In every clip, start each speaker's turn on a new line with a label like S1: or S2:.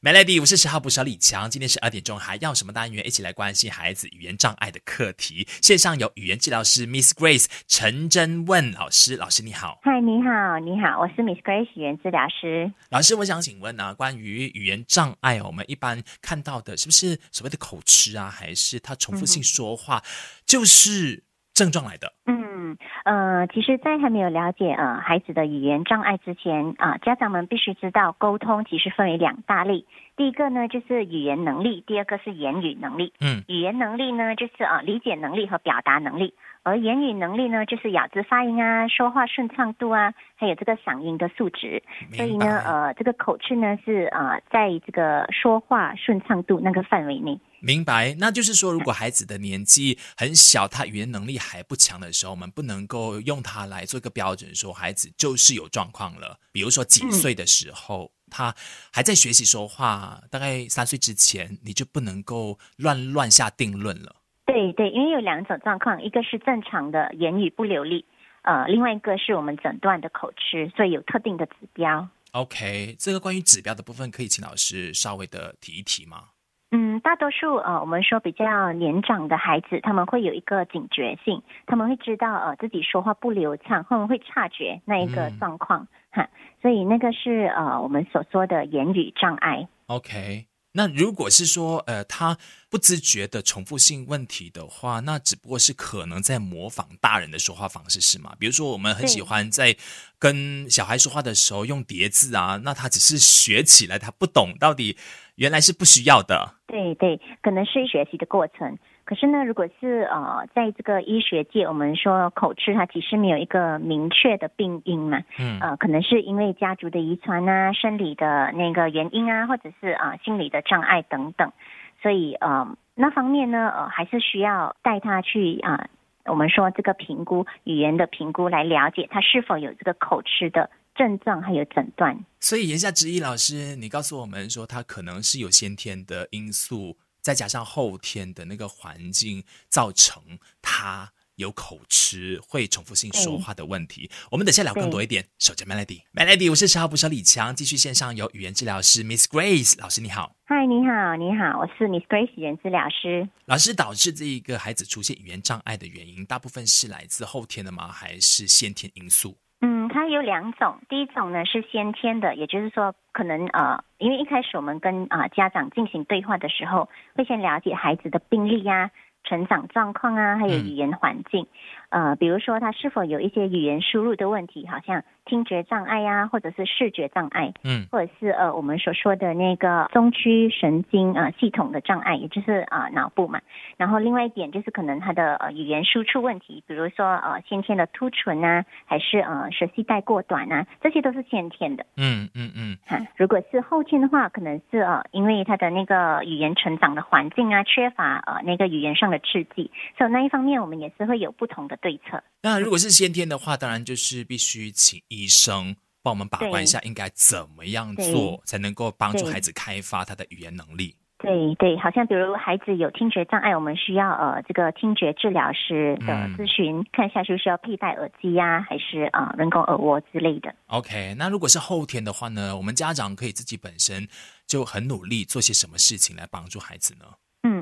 S1: Melody，我是十号捕手李强。今天十二点钟，还要什么单元？一起来关心孩子语言障碍的课题。线上有语言治疗师 Miss Grace 陈真问老师，老师你好。
S2: 嗨，你好，你好，我是 Miss Grace 语言治疗师。
S1: 老师，我想请问啊，关于语言障碍，我们一般看到的是不是所谓的口吃啊，还是他重复性说话，就是症状来的？
S2: 嗯，呃，其实，在还没有了解呃孩子的语言障碍之前啊，家长们必须知道，沟通其实分为两大类。第一个呢，就是语言能力；第二个是言语能力。
S1: 嗯，
S2: 语言能力呢，就是啊理解能力和表达能力；而言语能力呢，就是咬字发音啊、说话顺畅度啊，还有这个嗓音的素质。所以呢，呃，这个口吃呢是啊，在这个说话顺畅度那个范围内。
S1: 明白，那就是说，如果孩子的年纪很小，他语言能力还不强的时候，我们不能够用它来做一个标准，说孩子就是有状况了。比如说几岁的时候，他还在学习说话，大概三岁之前，你就不能够乱乱下定论了。
S2: 对对，因为有两种状况，一个是正常的言语不流利，呃，另外一个是我们诊断的口吃，所以有特定的指标。
S1: OK，这个关于指标的部分，可以请老师稍微的提一提吗？
S2: 嗯，大多数呃，我们说比较年长的孩子，他们会有一个警觉性，他们会知道呃自己说话不流畅，他们会察觉那一个状况哈，所以那个是呃我们所说的言语障碍。
S1: OK，那如果是说，呃，他不自觉的重复性问题的话，那只不过是可能在模仿大人的说话方式，是吗？比如说，我们很喜欢在跟小孩说话的时候用叠字啊，那他只是学起来，他不懂到底原来是不需要的。
S2: 对对，可能是学习的过程。可是呢，如果是呃，在这个医学界，我们说口吃它其实没有一个明确的病因嘛，
S1: 嗯
S2: 呃，可能是因为家族的遗传啊、生理的那个原因啊，或者是啊、呃、心理的障碍等等，所以呃那方面呢，呃还是需要带他去啊、我们说这个评估语言的评估来了解他是否有这个口吃的症状，还有诊断。
S1: 所以言下之意，老师，你告诉我们说，他可能是有先天的因素。再加上后天的那个环境，造成他有口吃、会重复性说话的问题。我们等下聊更多一点。守着 Melody，Melody，我是十号捕手李强，继续线上有语言治疗师 Miss Grace 老师，你好。
S2: 嗨，你好，你好，我是 Miss Grace 语言治疗师。
S1: 老师，导致这一个孩子出现语言障碍的原因，大部分是来自后天的吗？还是先天因素？
S2: 嗯，它有两种，第一种呢是先天的，也就是说，可能呃，因为一开始我们跟啊、呃、家长进行对话的时候，会先了解孩子的病历呀、成长状况啊，还有语言环境，呃，比如说他是否有一些语言输入的问题，好像听觉障碍呀、或者是视觉障碍，
S1: 嗯，
S2: 或者是呃我们所说的那个中区神经呃系统的障碍，也就是啊、呃、脑部嘛。然后另外一点就是可能他的呃语言输出问题，比如说呃先天的凸唇啊，还是呃舌系带过短啊，这些都是先天的。
S1: 嗯嗯嗯。
S2: 哈，如果是后天的话，可能是呃因为他的那个语言成长的环境啊，缺乏呃那个语言上的刺激，所以那一方面我们也是会有不同的对策。
S1: 那如果是先天的话，当然就是必须请医生帮我们把关一下，应该怎么样做才能够帮助孩子开发他的语言能力。
S2: 对对，好像比如孩子有听觉障碍，我们需要呃这个听觉治疗师的咨询，
S1: 嗯、
S2: 看一下是不是要佩戴耳机呀、啊，还是啊、呃、人工耳蜗之类的。
S1: OK，那如果是后天的话呢，我们家长可以自己本身就很努力做些什么事情来帮助孩子呢？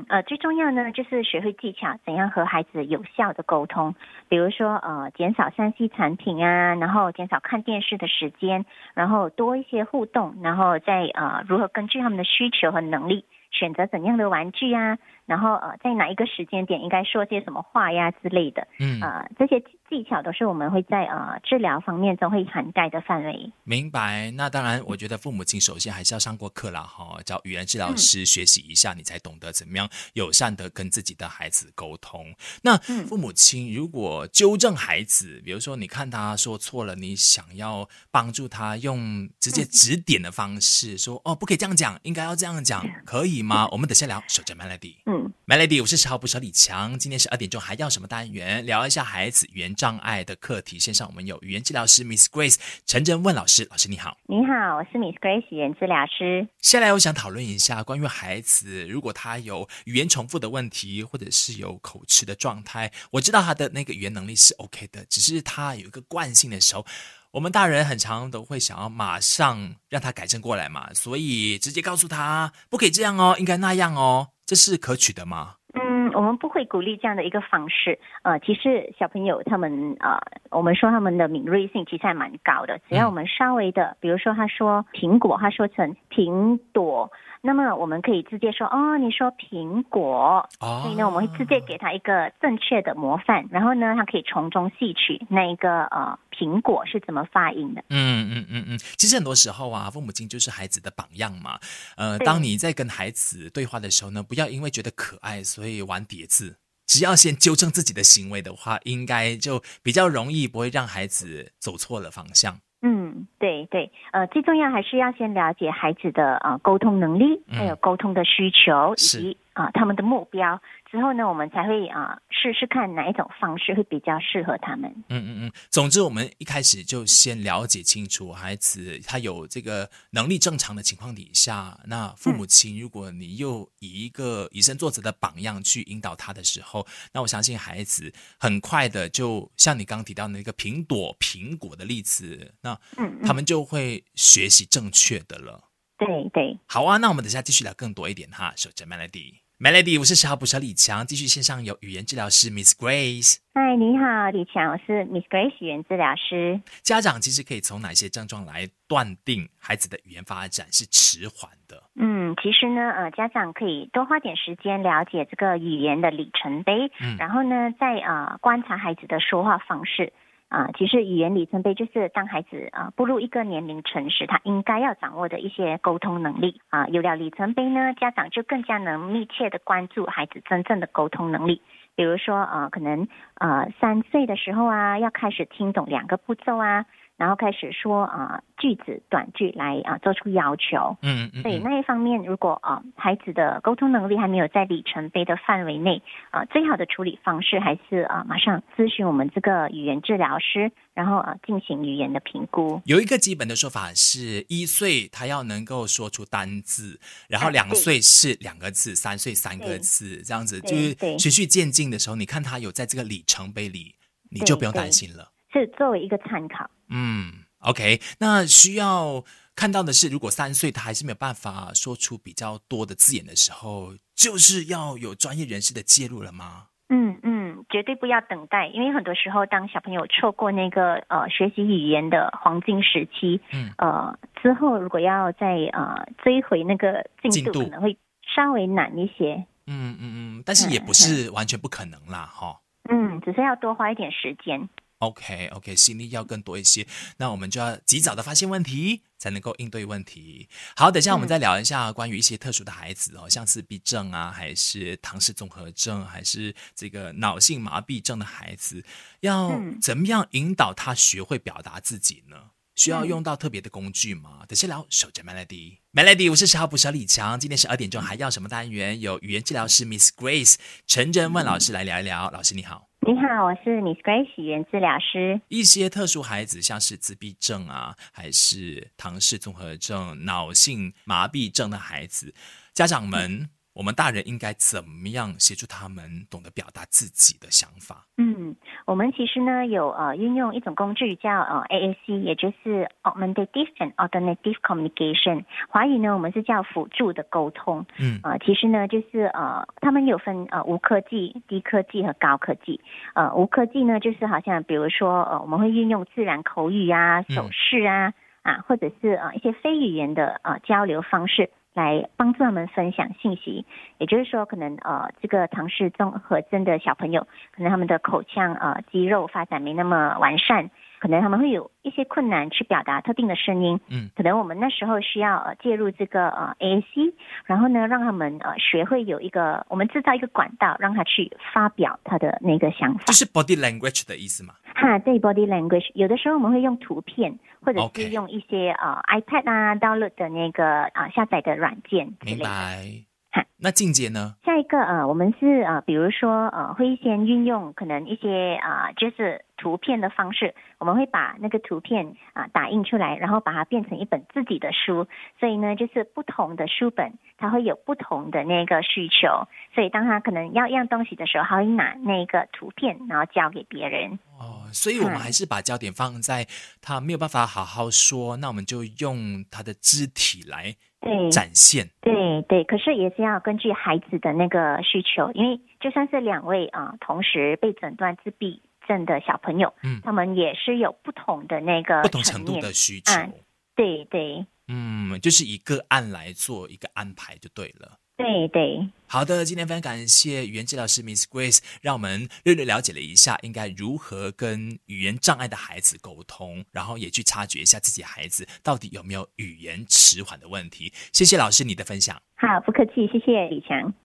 S2: 呃，最重要呢就是学会技巧，怎样和孩子有效的沟通。比如说，呃，减少三 C 产品啊，然后减少看电视的时间，然后多一些互动，然后再呃，如何根据他们的需求和能力选择怎样的玩具啊，然后呃，在哪一个时间点应该说些什么话呀之类的。
S1: 嗯，
S2: 呃，这些技巧都是我们会在呃治疗方面中会涵盖的范围。
S1: 明白。那当然，我觉得父母亲首先还是要上过课啦，哈，找语言治疗师学习一下，你才懂得怎么样友善的跟自己的孩子沟通。那父母亲如果纠正孩子，比如说你看他说错了，你想要帮助他用直接指点的方式说，哦，不可以这样讲，应该要这样讲，可以吗？我们等下聊。守着 Melody，
S2: 嗯
S1: ，Melody，我是十号捕手李强。今天十二点钟还要什么单元？聊一下孩子语言障碍的课题。线上我们有语言治疗师 Miss Grace 陈真问老师，老师你好。
S2: 你好，我是 Miss Grace 语言治疗师。
S1: 下来我想讨论一下关于孩子，如果他有语言重复的问题，或者是有口吃的状态，我知道他的那个语言能力是 OK 的，只是他有一个惯性的时候，我们大人很常都会想要马上让他改正过来嘛，所以直接告诉他不可以这样哦，应该那样哦，这是可取的吗？
S2: 嗯，我们不会鼓励这样的一个方式。呃，其实小朋友他们呃，我们说他们的敏锐性其实还蛮高的，只要我们稍微的，比如说他说苹果，他说成苹朵。那么我们可以直接说哦，你说苹果，所以呢，我们会直接给他一个正确的模范，然后呢，他可以从中吸取那一个呃苹果是怎么发音的。
S1: 嗯嗯嗯嗯，其实很多时候啊，父母亲就是孩子的榜样嘛。呃，当你在跟孩子对话的时候呢，不要因为觉得可爱所以玩叠字，只要先纠正自己的行为的话，应该就比较容易不会让孩子走错了方向。
S2: 嗯，对对，呃，最重要还是要先了解孩子的呃沟通能力，还有沟通的需求，以及啊他们的目标。之后呢，我们才会啊试试看哪一种方式会比较适合他们。
S1: 嗯嗯嗯。总之，我们一开始就先了解清楚孩子他有这个能力正常的情况底下，那父母亲如果你又以一个以身作则的榜样去引导他的时候，那我相信孩子很快的就像你刚刚提到那个苹果苹果的例子，那他们就会学习正确的了。
S2: 对对。
S1: 好啊，那我们等下继续聊更多一点哈。守着 Melody。Melody，我是十号捕蛇李强，继续线上有语言治疗师 Miss Grace。
S2: 嗨，你好，李强，我是 Miss Grace 语言治疗师。
S1: 家长其实可以从哪些症状来断定孩子的语言发展是迟缓的？
S2: 嗯，其实呢，呃，家长可以多花点时间了解这个语言的里程碑，嗯，然后呢，再呃观察孩子的说话方式。啊，其实语言里程碑就是当孩子啊步入一个年龄层时，他应该要掌握的一些沟通能力啊。有了里程碑呢，家长就更加能密切的关注孩子真正的沟通能力。比如说啊，可能呃三岁的时候啊，要开始听懂两个步骤啊。然后开始说啊句子短句来啊做出要求，嗯嗯，所以那一方面，如果啊孩子的沟通能力还没有在里程碑的范围内啊，最好的处理方式还是啊马上咨询我们这个语言治疗师，然后啊进行语言的评估。
S1: 有一个基本的说法是一岁他要能够说出单字，然后两岁是两个字，三岁三个字，这样子。就是循序渐进的时候，你看他有在这个里程碑里，你就不用担心了。
S2: 是作为一个参考。
S1: 嗯，OK，那需要看到的是，如果三岁他还是没有办法说出比较多的字眼的时候，就是要有专业人士的介入了吗？
S2: 嗯嗯，绝对不要等待，因为很多时候当小朋友错过那个呃学习语言的黄金时期，嗯呃之后如果要再呃追回那个进度，可能会稍微难一些。
S1: 嗯嗯嗯，但是也不是完全不可能啦，哈。
S2: 嗯，只是要多花一点时间。
S1: OK，OK，心力要更多一些，那我们就要及早的发现问题，才能够应对问题。好，等下我们再聊一下关于一些特殊的孩子哦，像自闭症啊，还是唐氏综合症，还是这个脑性麻痹症的孩子，要怎么样引导他学会表达自己呢？需要用到特别的工具吗？等下聊，守着 Melody，Melody，我是十号捕蛇李强，今天十二点钟还要什么单元？有语言治疗师 Miss Grace 陈真问老师来聊一聊，老师你好。
S2: 你好，我是 Miss Grace 语言治疗师。
S1: 一些特殊孩子，像是自闭症啊，还是唐氏综合症、脑性麻痹症的孩子，家长们。我们大人应该怎么样协助他们懂得表达自己的想法？
S2: 嗯，我们其实呢有呃运用一种工具叫呃 AAC，也就是 Augmentative and Alternative Communication。华语呢我们是叫辅助的沟通。嗯，啊，其实呢就是呃他们有分呃无科技、低科技和高科技。呃，无科技呢就是好像比如说呃我们会运用自然口语啊、手势啊啊，或者是呃一些非语言的呃交流方式。来帮助他们分享信息，也就是说，可能呃，这个唐氏综合征的小朋友，可能他们的口腔呃肌肉发展没那么完善，可能他们会有一些困难去表达特定的声音。嗯，可能我们那时候需要呃介入这个呃 AAC，然后呢，让他们呃学会有一个我们制造一个管道，让他去发表他的那个想法。
S1: 就是 body language 的意思吗？
S2: 哈，对 body language，有的时候我们会用图片，或者是用一些呃 iPad 啊 download 的那个啊下载的软件。
S1: 明白。哈，那境界呢？
S2: 下一个呃，我们是呃，比如说呃，会先运用可能一些啊，就是图片的方式，我们会把那个图片啊打印出来，然后把它变成一本自己的书。所以呢，就是不同的书本，它会有不同的那个需求。所以当他可能要一样东西的时候，他会拿那个图片，然后交给别人。
S1: 哦，所以我们还是把焦点放在他没有办法好好说，那我们就用他的肢体来
S2: 对
S1: 展现。
S2: 对对，可是也是要根据孩子的那个需求，因为就算是两位啊同时被诊断自闭症的小朋友，
S1: 嗯
S2: 他们也是有不同的那个
S1: 不同程度的需求，
S2: 嗯对对
S1: 嗯，就是以个案来做一个安排就对了。
S2: 对对，
S1: 好的，今天非常感谢语言治疗师 Miss Grace，让我们略略了解了一下应该如何跟语言障碍的孩子沟通，然后也去察觉一下自己孩子到底有没有语言迟缓的问题。谢谢老师你的分享。
S2: 好，不客气，谢谢李强。